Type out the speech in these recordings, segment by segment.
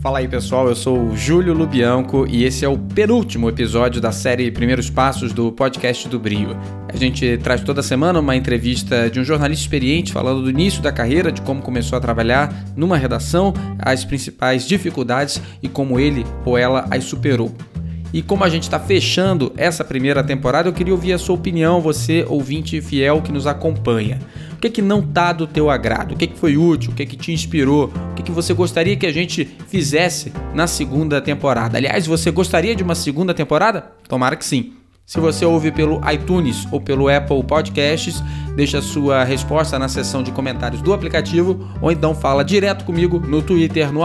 Fala aí pessoal, eu sou o Júlio Lubianco e esse é o penúltimo episódio da série Primeiros Passos do podcast do Brio. A gente traz toda semana uma entrevista de um jornalista experiente falando do início da carreira, de como começou a trabalhar numa redação, as principais dificuldades e como ele ou ela as superou. E como a gente está fechando essa primeira temporada, eu queria ouvir a sua opinião, você ouvinte fiel que nos acompanha. O que, que não está do teu agrado? O que, que foi útil? O que, que te inspirou? O que, que você gostaria que a gente fizesse na segunda temporada? Aliás, você gostaria de uma segunda temporada? Tomara que sim. Se você ouve pelo iTunes ou pelo Apple Podcasts, deixa sua resposta na seção de comentários do aplicativo ou então fala direto comigo no Twitter no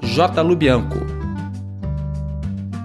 jlubianco.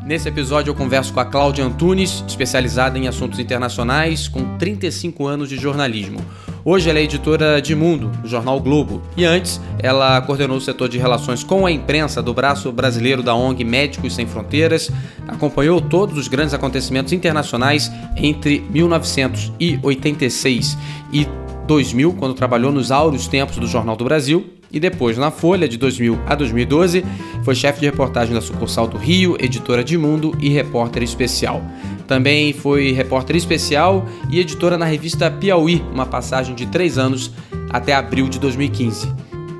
Nesse episódio eu converso com a Cláudia Antunes, especializada em assuntos internacionais, com 35 anos de jornalismo. Hoje ela é editora de Mundo, do jornal Globo, e antes ela coordenou o setor de relações com a imprensa do braço brasileiro da ONG Médicos Sem Fronteiras, acompanhou todos os grandes acontecimentos internacionais entre 1986 e 2000, quando trabalhou nos áureos tempos do Jornal do Brasil, e depois na Folha de 2000 a 2012 foi chefe de reportagem da sucursal do Rio, editora de Mundo e repórter especial. Também foi repórter especial e editora na revista Piauí, uma passagem de três anos até abril de 2015.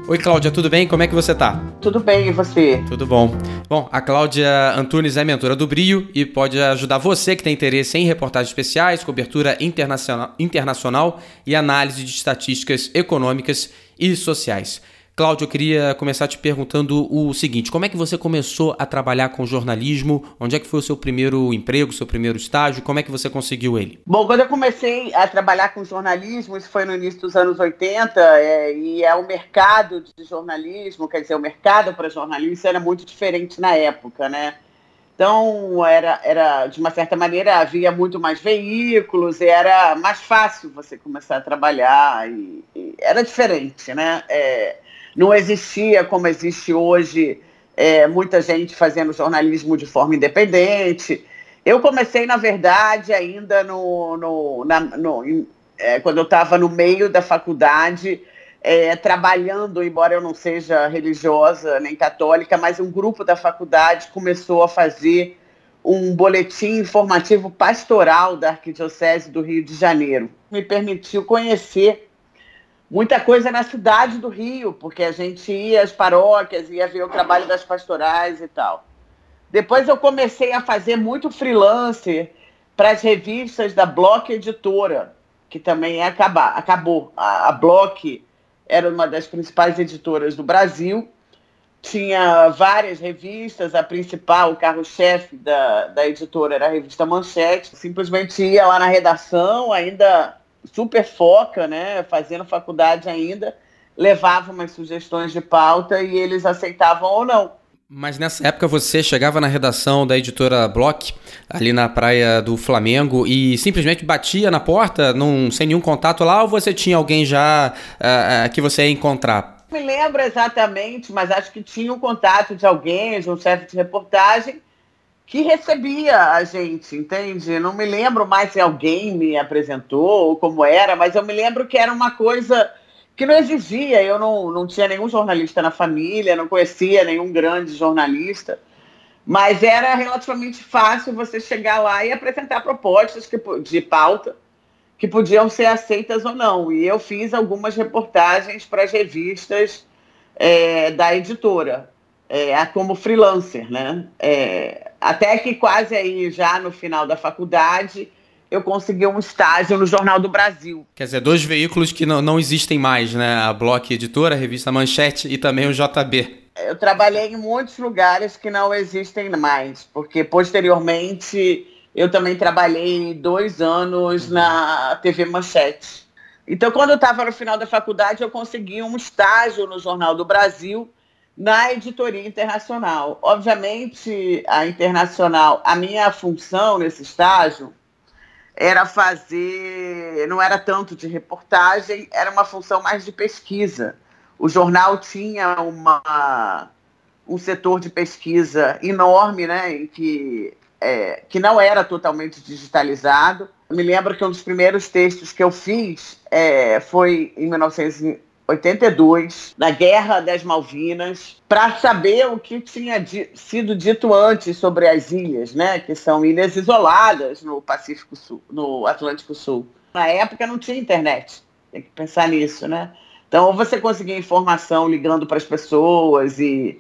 Oi, Cláudia, tudo bem? Como é que você tá? Tudo bem, e você? Tudo bom. Bom, a Cláudia Antunes é mentora do Brio e pode ajudar você que tem interesse em reportagens especiais, cobertura internacional, internacional e análise de estatísticas econômicas e sociais. Cláudio, eu queria começar te perguntando o seguinte: como é que você começou a trabalhar com jornalismo? Onde é que foi o seu primeiro emprego, seu primeiro estágio? Como é que você conseguiu ele? Bom, quando eu comecei a trabalhar com jornalismo, isso foi no início dos anos 80, é, e é o mercado de jornalismo, quer dizer, o mercado para jornalismo era muito diferente na época, né? Então, era, era, de uma certa maneira, havia muito mais veículos, e era mais fácil você começar a trabalhar, e, e era diferente, né? É, não existia como existe hoje é, muita gente fazendo jornalismo de forma independente. Eu comecei, na verdade, ainda no, no, na, no é, quando eu estava no meio da faculdade, é, trabalhando, embora eu não seja religiosa nem católica, mas um grupo da faculdade começou a fazer um boletim informativo pastoral da Arquidiocese do Rio de Janeiro. Me permitiu conhecer muita coisa na cidade do Rio, porque a gente ia às paróquias, ia ver o trabalho das pastorais e tal. Depois eu comecei a fazer muito freelancer para as revistas da Block Editora, que também é acabar, acabou. A, a Block era uma das principais editoras do Brasil, tinha várias revistas, a principal, o carro-chefe da, da editora era a revista Manchete. Simplesmente ia lá na redação, ainda super foca, né, fazendo faculdade ainda, levava umas sugestões de pauta e eles aceitavam ou não. Mas nessa época você chegava na redação da editora Block, ali na praia do Flamengo, e simplesmente batia na porta, num, sem nenhum contato lá, ou você tinha alguém já uh, uh, que você ia encontrar? Não me lembro exatamente, mas acho que tinha um contato de alguém, de um chefe de reportagem, que recebia a gente, entende? Não me lembro mais se alguém me apresentou ou como era, mas eu me lembro que era uma coisa que não exigia. Eu não, não tinha nenhum jornalista na família, não conhecia nenhum grande jornalista, mas era relativamente fácil você chegar lá e apresentar propostas que, de pauta que podiam ser aceitas ou não. E eu fiz algumas reportagens para as revistas é, da editora é, como freelancer, né? É, até que quase aí, já no final da faculdade, eu consegui um estágio no Jornal do Brasil. Quer dizer, dois veículos que não, não existem mais, né? A Block Editora, a revista Manchete e também o JB. Eu trabalhei em muitos lugares que não existem mais, porque posteriormente eu também trabalhei dois anos na TV Manchete. Então, quando eu estava no final da faculdade, eu consegui um estágio no Jornal do Brasil, na editoria internacional. Obviamente, a internacional, a minha função nesse estágio era fazer, não era tanto de reportagem, era uma função mais de pesquisa. O jornal tinha uma, um setor de pesquisa enorme, né, em que, é, que não era totalmente digitalizado. Eu me lembro que um dos primeiros textos que eu fiz é, foi em 1900 82, na Guerra das Malvinas, para saber o que tinha di sido dito antes sobre as ilhas, né, que são ilhas isoladas no Pacífico Sul, no Atlântico Sul. Na época não tinha internet, tem que pensar nisso, né? Então, ou você conseguia informação ligando para as pessoas e,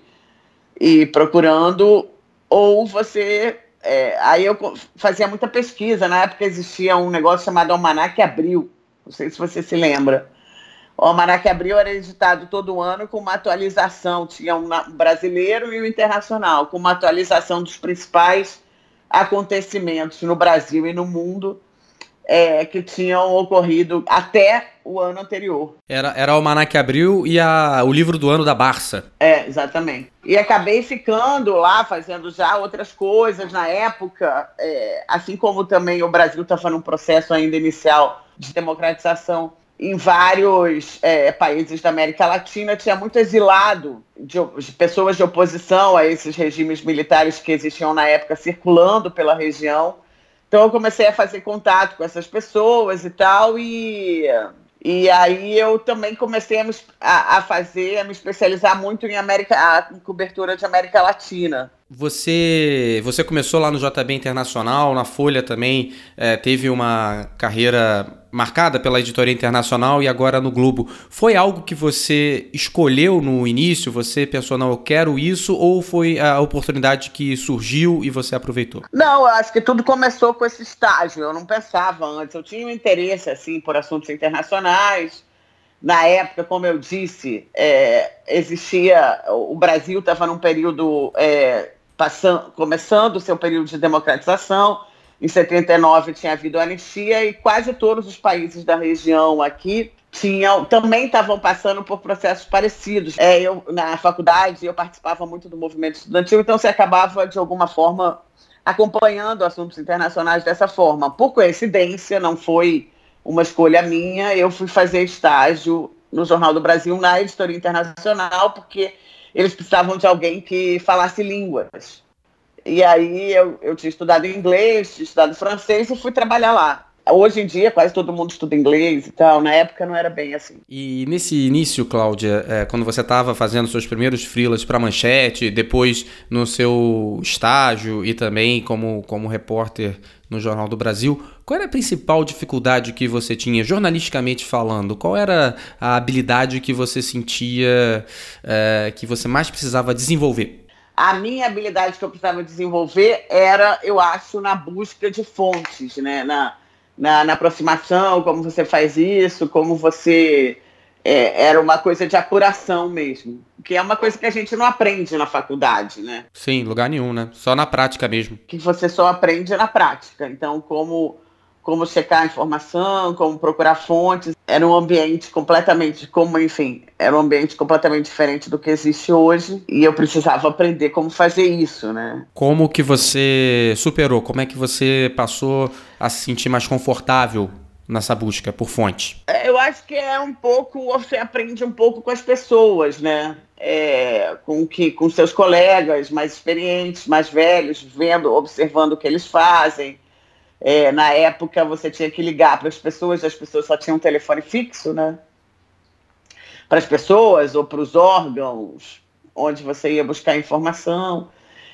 e procurando, ou você. É, aí eu fazia muita pesquisa. Na época existia um negócio chamado Almanac Abril. Não sei se você se lembra. O Almanac Abril era editado todo ano com uma atualização. Tinha um brasileiro e um internacional, com uma atualização dos principais acontecimentos no Brasil e no mundo é, que tinham ocorrido até o ano anterior. Era, era o Almanac Abril e a, o livro do ano da Barça. É, exatamente. E acabei ficando lá, fazendo já outras coisas na época, é, assim como também o Brasil estava num processo ainda inicial de democratização em vários é, países da América Latina, tinha muito exilado de, de pessoas de oposição a esses regimes militares que existiam na época circulando pela região então eu comecei a fazer contato com essas pessoas e tal, e, e aí eu também comecei a, a, a fazer, a me especializar muito em América, a, em cobertura de América Latina. Você, você começou lá no JB Internacional, na Folha também, é, teve uma carreira marcada pela editoria internacional e agora no Globo. Foi algo que você escolheu no início? Você pensou, não, eu quero isso? Ou foi a oportunidade que surgiu e você aproveitou? Não, eu acho que tudo começou com esse estágio. Eu não pensava antes. Eu tinha um interesse, assim, por assuntos internacionais na época, como eu disse, é, existia. O Brasil estava num período é, passando, começando o seu período de democratização. Em 79 tinha havido anistia e quase todos os países da região aqui tinham, também estavam passando por processos parecidos. É, eu, na faculdade, eu participava muito do movimento estudantil, então você acabava, de alguma forma, acompanhando assuntos internacionais dessa forma. Por coincidência, não foi uma escolha minha, eu fui fazer estágio no Jornal do Brasil na editoria internacional, porque eles precisavam de alguém que falasse línguas. E aí eu, eu tinha estudado inglês, tinha estudado francês e fui trabalhar lá. Hoje em dia, quase todo mundo estuda inglês e tal. Na época não era bem assim. E nesse início, Cláudia, é, quando você estava fazendo seus primeiros freelas para Manchete, depois no seu estágio e também como, como repórter no Jornal do Brasil, qual era a principal dificuldade que você tinha, jornalisticamente falando? Qual era a habilidade que você sentia é, que você mais precisava desenvolver? A minha habilidade que eu precisava desenvolver era, eu acho, na busca de fontes, né? Na, na, na aproximação, como você faz isso, como você. É, era uma coisa de apuração mesmo. Que é uma coisa que a gente não aprende na faculdade, né? Sim, lugar nenhum, né? Só na prática mesmo. Que você só aprende na prática. Então, como como checar a informação, como procurar fontes. Era um ambiente completamente, como enfim, era um ambiente completamente diferente do que existe hoje e eu precisava aprender como fazer isso, né? Como que você superou? Como é que você passou a se sentir mais confortável nessa busca por fonte? É, eu acho que é um pouco, você aprende um pouco com as pessoas, né? É, com que com seus colegas mais experientes, mais velhos, vendo, observando o que eles fazem é, na época você tinha que ligar para as pessoas, as pessoas só tinham um telefone fixo, né? Para as pessoas ou para os órgãos onde você ia buscar informação.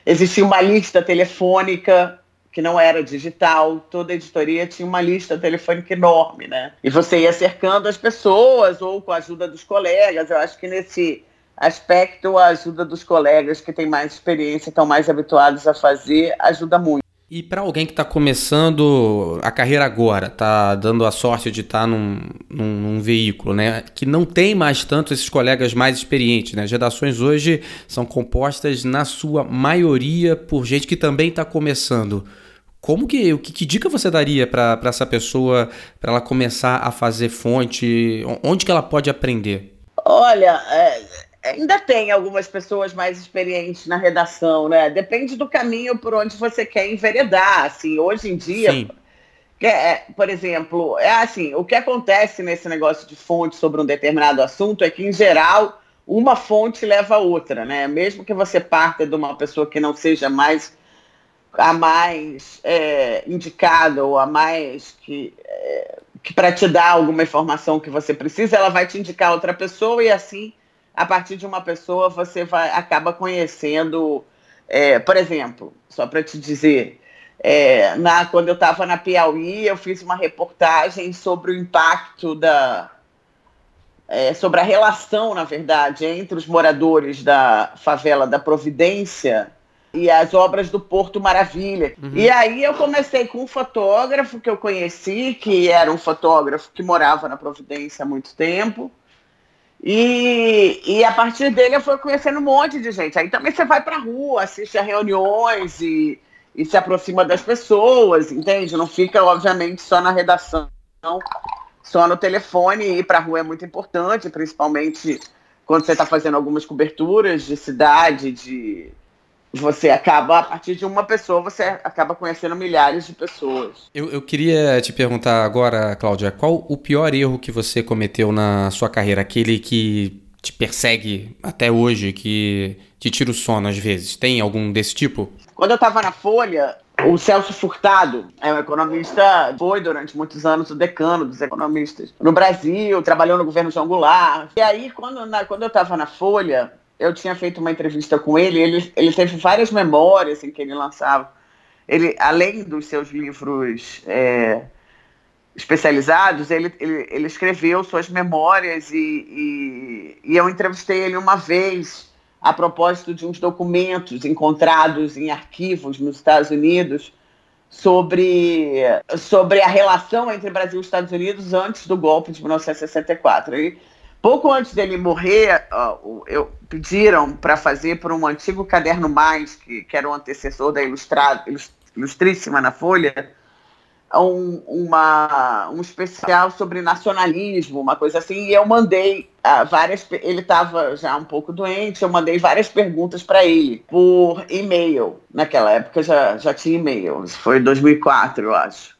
Existia uma lista telefônica que não era digital, toda editoria tinha uma lista telefônica enorme, né? E você ia cercando as pessoas ou com a ajuda dos colegas. Eu acho que nesse aspecto a ajuda dos colegas que têm mais experiência, estão mais habituados a fazer, ajuda muito. E para alguém que está começando a carreira agora, está dando a sorte de estar tá num, num, num, veículo, né, que não tem mais tanto esses colegas mais experientes, né? As redações hoje são compostas na sua maioria por gente que também está começando. Como que, que, que dica você daria para essa pessoa para ela começar a fazer fonte? Onde que ela pode aprender? Olha, é ainda tem algumas pessoas mais experientes na redação, né? Depende do caminho por onde você quer enveredar. Assim, hoje em dia, é, por exemplo, é assim, o que acontece nesse negócio de fonte sobre um determinado assunto é que, em geral, uma fonte leva a outra, né? Mesmo que você parta de uma pessoa que não seja mais a mais é, indicada ou a mais que, é, que para te dar alguma informação que você precisa, ela vai te indicar outra pessoa e assim, a partir de uma pessoa, você vai acaba conhecendo, é, por exemplo, só para te dizer, é, na, quando eu estava na Piauí, eu fiz uma reportagem sobre o impacto da. É, sobre a relação, na verdade, entre os moradores da favela da Providência e as obras do Porto Maravilha. Uhum. E aí eu comecei com um fotógrafo que eu conheci, que era um fotógrafo que morava na Providência há muito tempo. E, e a partir dele eu fui conhecendo um monte de gente. Aí também você vai para a rua, assiste a reuniões e, e se aproxima das pessoas, entende? Não fica, obviamente, só na redação, só no telefone. E ir para a rua é muito importante, principalmente quando você está fazendo algumas coberturas de cidade, de você acaba, a partir de uma pessoa, você acaba conhecendo milhares de pessoas. Eu, eu queria te perguntar agora, Cláudia, qual o pior erro que você cometeu na sua carreira? Aquele que te persegue até hoje, que te tira o sono às vezes? Tem algum desse tipo? Quando eu estava na Folha, o Celso Furtado é um economista, foi durante muitos anos o decano dos economistas no Brasil, trabalhou no governo João Goulart. E aí, quando, na, quando eu estava na Folha, eu tinha feito uma entrevista com ele, ele, ele teve várias memórias em que ele lançava. Ele, além dos seus livros é, especializados, ele, ele, ele, escreveu suas memórias e, e, e eu entrevistei ele uma vez a propósito de uns documentos encontrados em arquivos nos Estados Unidos sobre, sobre a relação entre Brasil e Estados Unidos antes do golpe de 1964. E Pouco antes dele morrer, uh, eu, pediram para fazer por um antigo caderno mais, que, que era o antecessor da Ilustrada, Ilustríssima na Folha, um, uma, um especial sobre nacionalismo, uma coisa assim, e eu mandei uh, várias. Ele estava já um pouco doente, eu mandei várias perguntas para ele por e-mail. Naquela época já, já tinha e-mail, foi 2004, eu acho.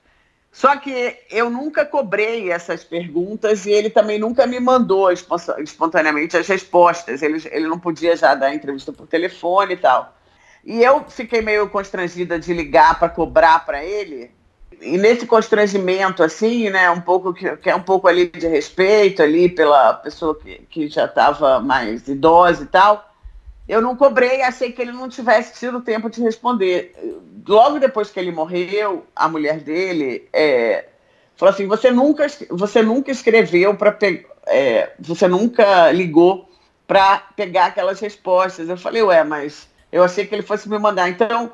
Só que eu nunca cobrei essas perguntas e ele também nunca me mandou espontaneamente as respostas. Ele, ele não podia já dar entrevista por telefone e tal. E eu fiquei meio constrangida de ligar para cobrar para ele. E nesse constrangimento, assim, né, um pouco que, que, é um pouco ali de respeito ali pela pessoa que, que já estava mais idosa e tal, eu não cobrei, achei que ele não tivesse tido tempo de responder. Logo depois que ele morreu, a mulher dele é, falou assim: você nunca, você nunca escreveu para é, você nunca ligou para pegar aquelas respostas. Eu falei, ué, mas eu achei que ele fosse me mandar. Então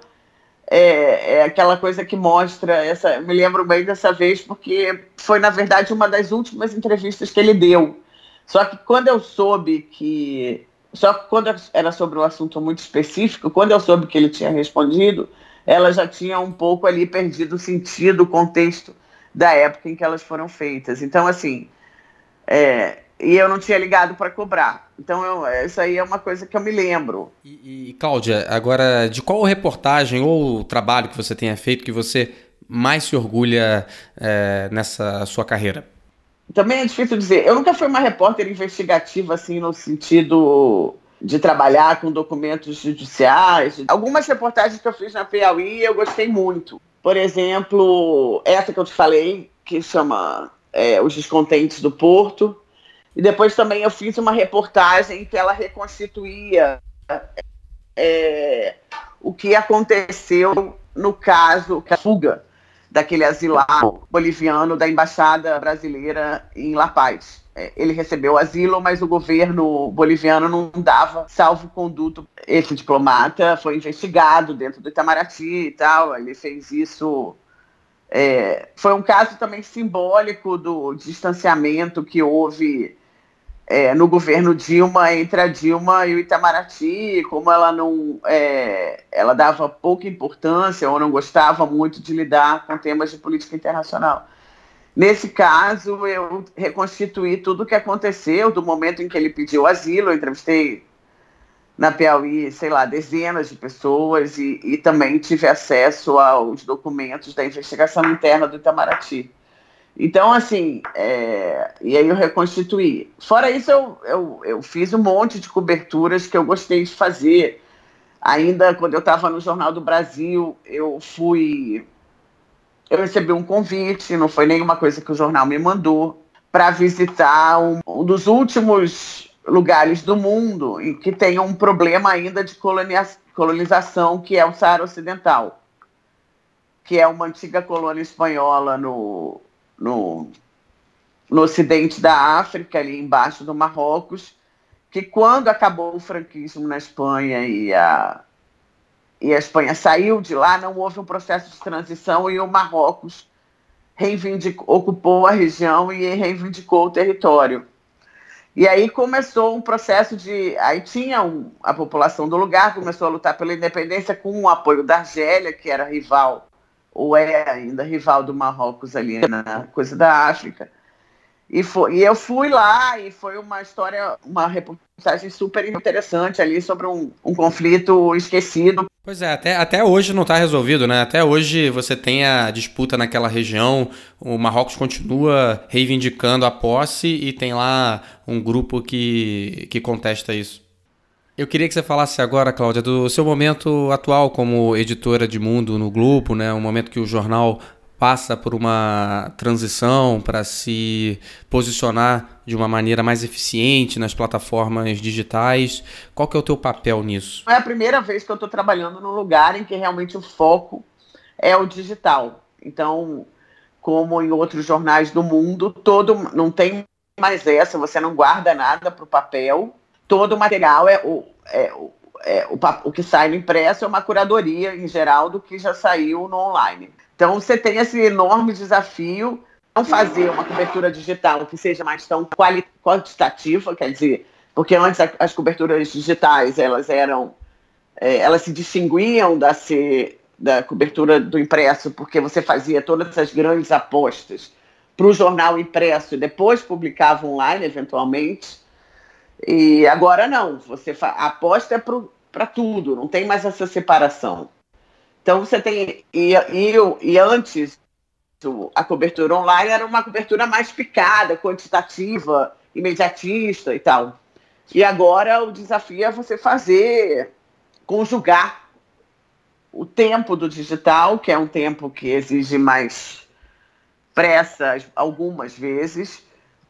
é, é aquela coisa que mostra essa. Me lembro bem dessa vez porque foi na verdade uma das últimas entrevistas que ele deu. Só que quando eu soube que só que quando era sobre um assunto muito específico, quando eu soube que ele tinha respondido, ela já tinha um pouco ali perdido o sentido, o contexto da época em que elas foram feitas. Então, assim, é, e eu não tinha ligado para cobrar. Então, eu, isso aí é uma coisa que eu me lembro. E, e, Cláudia, agora, de qual reportagem ou trabalho que você tenha feito que você mais se orgulha é, nessa sua carreira? Também é difícil dizer. Eu nunca fui uma repórter investigativa, assim, no sentido de trabalhar com documentos judiciais. Algumas reportagens que eu fiz na Piauí eu gostei muito. Por exemplo, essa que eu te falei, que chama é, Os Descontentes do Porto. E depois também eu fiz uma reportagem que ela reconstituía é, o que aconteceu no caso da fuga daquele asilado boliviano da embaixada brasileira em La Paz. É, ele recebeu asilo, mas o governo boliviano não dava salvo-conduto. Esse diplomata foi investigado dentro do Itamaraty e tal. Ele fez isso. É, foi um caso também simbólico do distanciamento que houve é, no governo Dilma entre a Dilma e o Itamaraty, como ela não é, ela dava pouca importância ou não gostava muito de lidar com temas de política internacional. Nesse caso, eu reconstituí tudo o que aconteceu do momento em que ele pediu asilo. Eu entrevistei na Piauí, sei lá, dezenas de pessoas e, e também tive acesso aos documentos da investigação interna do Itamaraty. Então, assim, é... e aí eu reconstituí. Fora isso, eu, eu, eu fiz um monte de coberturas que eu gostei de fazer. Ainda quando eu estava no Jornal do Brasil, eu fui eu recebi um convite, não foi nenhuma coisa que o jornal me mandou, para visitar um, um, dos últimos lugares do mundo em que tem um problema ainda de colonização, que é o Saara Ocidental, que é uma antiga colônia espanhola no, no, no ocidente da África, ali embaixo do Marrocos, que quando acabou o franquismo na Espanha e a, e a Espanha saiu de lá, não houve um processo de transição e o Marrocos ocupou a região e reivindicou o território. E aí começou um processo de. Aí tinha um, a população do lugar, começou a lutar pela independência com o apoio da Argélia, que era rival, ou é ainda rival do Marrocos ali na coisa da África. E, foi, e eu fui lá e foi uma história, uma reportagem super interessante ali sobre um, um conflito esquecido. Pois é, até, até hoje não está resolvido, né? Até hoje você tem a disputa naquela região, o Marrocos continua reivindicando a posse e tem lá um grupo que, que contesta isso. Eu queria que você falasse agora, Cláudia, do seu momento atual como editora de mundo no Globo, né? Um momento que o jornal passa por uma transição para se posicionar de uma maneira mais eficiente nas plataformas digitais. Qual que é o teu papel nisso? É a primeira vez que eu estou trabalhando num lugar em que realmente o foco é o digital. Então, como em outros jornais do mundo, todo não tem mais essa, você não guarda nada para o papel. Todo o material é o, é, é, o, o que sai no impresso é uma curadoria em geral do que já saiu no online. Então, você tem esse enorme desafio não fazer uma cobertura digital que seja mais tão quantitativa, quer dizer, porque antes as coberturas digitais elas eram, é, elas se distinguiam da, se, da cobertura do impresso, porque você fazia todas essas grandes apostas para o jornal impresso e depois publicava online, eventualmente. E agora não, você aposta é para tudo, não tem mais essa separação. Então você tem. E, e, e antes, a cobertura online era uma cobertura mais picada, quantitativa, imediatista e tal. E agora o desafio é você fazer, conjugar o tempo do digital, que é um tempo que exige mais pressa algumas vezes,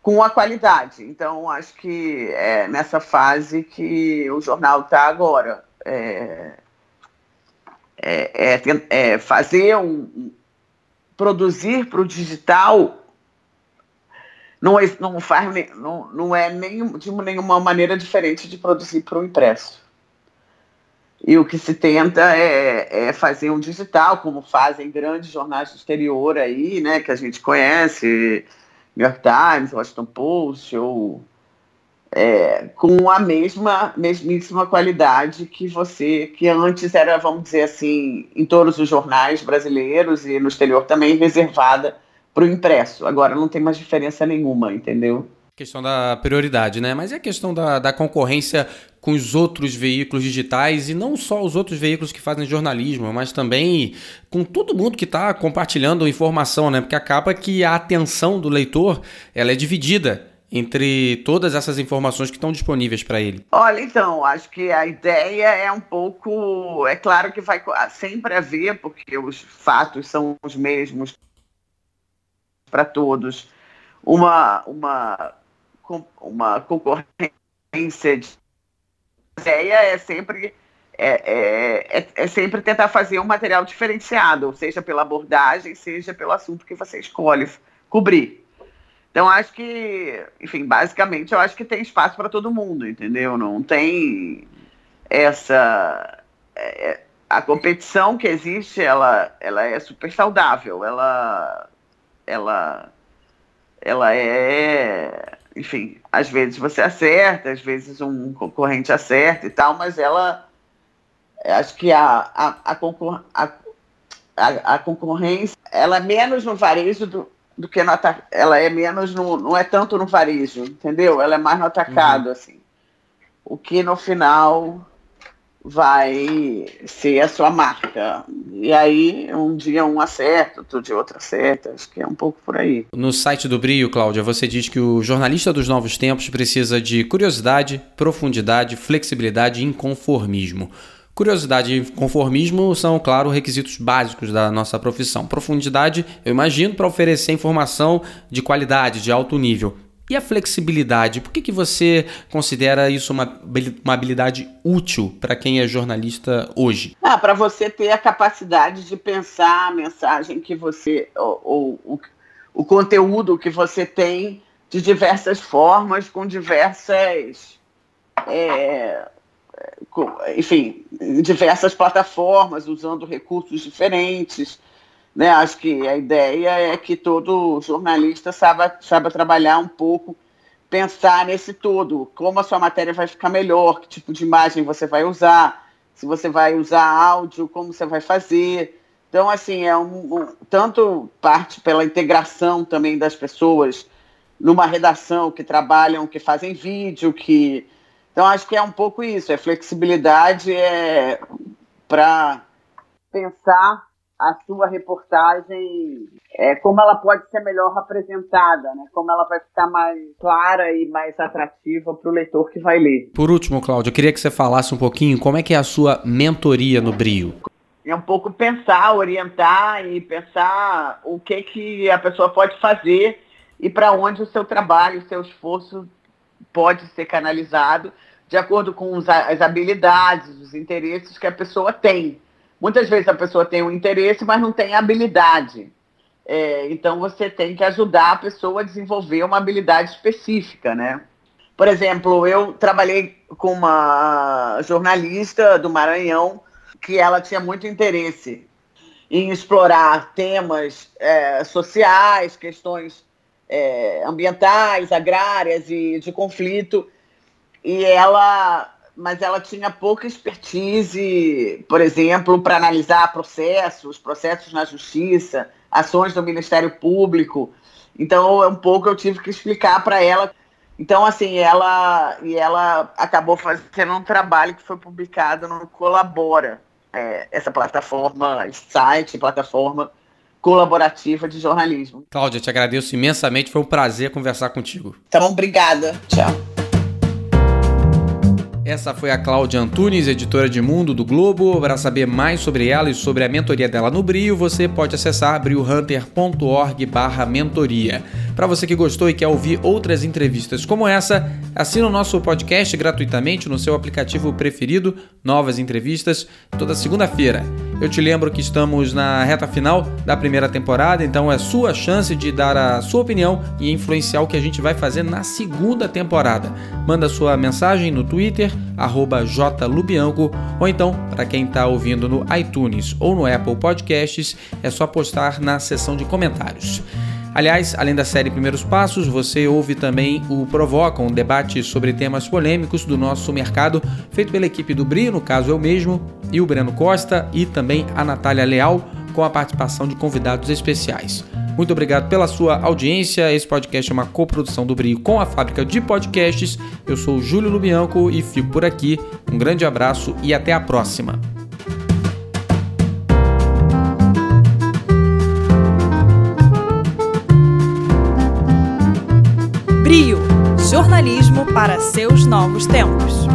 com a qualidade. Então, acho que é nessa fase que o jornal está agora. É, é, é, é fazer um, produzir para o digital não é, não faz não, não é nem, de nenhuma maneira diferente de produzir para o impresso. E o que se tenta é, é, fazer um digital, como fazem grandes jornais do exterior aí, né, que a gente conhece, New York Times, Washington Post, ou é, com a mesma, mesmíssima qualidade que você, que antes era, vamos dizer assim, em todos os jornais brasileiros e no exterior também reservada para o impresso. Agora não tem mais diferença nenhuma, entendeu? Questão da prioridade, né? Mas é a questão da, da concorrência com os outros veículos digitais e não só os outros veículos que fazem jornalismo, mas também com todo mundo que está compartilhando informação, né? Porque acaba que a atenção do leitor ela é dividida entre todas essas informações que estão disponíveis para ele? Olha, então, acho que a ideia é um pouco. É claro que vai sempre haver, porque os fatos são os mesmos para todos, uma, uma, uma concorrência de. Ideia é sempre. É, é, é, é sempre tentar fazer um material diferenciado, seja pela abordagem, seja pelo assunto que você escolhe cobrir. Então, acho que, enfim, basicamente, eu acho que tem espaço para todo mundo, entendeu? Não tem essa. É, a competição que existe, ela, ela é super saudável. Ela, ela, ela é. Enfim, às vezes você acerta, às vezes um concorrente acerta e tal, mas ela. Acho que a, a, a, concor a, a, a concorrência ela é menos no varejo do, do que no atacado. Ela é menos no. não é tanto no varejo, entendeu? Ela é mais no atacado, uhum. assim. O que no final vai ser a sua marca. E aí, um dia um acerta, outro dia outro acerta. Acho que é um pouco por aí. No site do Brio, Cláudia, você diz que o jornalista dos novos tempos precisa de curiosidade, profundidade, flexibilidade e inconformismo. Curiosidade e conformismo são, claro, requisitos básicos da nossa profissão. Profundidade, eu imagino, para oferecer informação de qualidade, de alto nível. E a flexibilidade? Por que, que você considera isso uma, uma habilidade útil para quem é jornalista hoje? Ah, para você ter a capacidade de pensar a mensagem que você, ou, ou o, o conteúdo que você tem de diversas formas, com diversas. É, enfim, diversas plataformas, usando recursos diferentes. Né? Acho que a ideia é que todo jornalista saiba, saiba trabalhar um pouco, pensar nesse todo, como a sua matéria vai ficar melhor, que tipo de imagem você vai usar, se você vai usar áudio, como você vai fazer. Então, assim, é um, um tanto parte pela integração também das pessoas numa redação que trabalham, que fazem vídeo, que então, acho que é um pouco isso, é flexibilidade é, para pensar a sua reportagem, é, como ela pode ser melhor apresentada, né? como ela vai ficar mais clara e mais atrativa para o leitor que vai ler. Por último, Cláudio, eu queria que você falasse um pouquinho como é que é a sua mentoria no Brio. É um pouco pensar, orientar e pensar o que, que a pessoa pode fazer e para onde o seu trabalho, o seu esforço pode ser canalizado de acordo com as habilidades, os interesses que a pessoa tem. Muitas vezes a pessoa tem um interesse, mas não tem habilidade. É, então você tem que ajudar a pessoa a desenvolver uma habilidade específica, né? Por exemplo, eu trabalhei com uma jornalista do Maranhão que ela tinha muito interesse em explorar temas é, sociais, questões é, ambientais, agrárias e de conflito e ela mas ela tinha pouca expertise, por exemplo, para analisar processos, processos na justiça, ações do Ministério Público. Então, é um pouco eu tive que explicar para ela. Então, assim, ela e ela acabou fazendo um trabalho que foi publicado no Colabora, é, essa plataforma, site, plataforma colaborativa de jornalismo. Cláudia, te agradeço imensamente, foi um prazer conversar contigo. Então, obrigada. Tchau. Essa foi a Cláudia Antunes, editora de Mundo do Globo. Para saber mais sobre ela e sobre a mentoria dela no Brio, você pode acessar briohunter.org/mentoria. Para você que gostou e quer ouvir outras entrevistas como essa, assina o nosso podcast gratuitamente no seu aplicativo preferido, Novas Entrevistas, toda segunda-feira. Eu te lembro que estamos na reta final da primeira temporada, então é sua chance de dar a sua opinião e influenciar o que a gente vai fazer na segunda temporada. Manda sua mensagem no Twitter, jlubianco, ou então, para quem está ouvindo no iTunes ou no Apple Podcasts, é só postar na seção de comentários. Aliás, além da série Primeiros Passos, você ouve também o Provoca, um debate sobre temas polêmicos do nosso mercado, feito pela equipe do Brio, no caso eu mesmo, e o Breno Costa, e também a Natália Leal, com a participação de convidados especiais. Muito obrigado pela sua audiência. Esse podcast é uma coprodução do Brio com a fábrica de podcasts. Eu sou o Júlio Lubianco e fico por aqui. Um grande abraço e até a próxima. Brio jornalismo para seus novos tempos.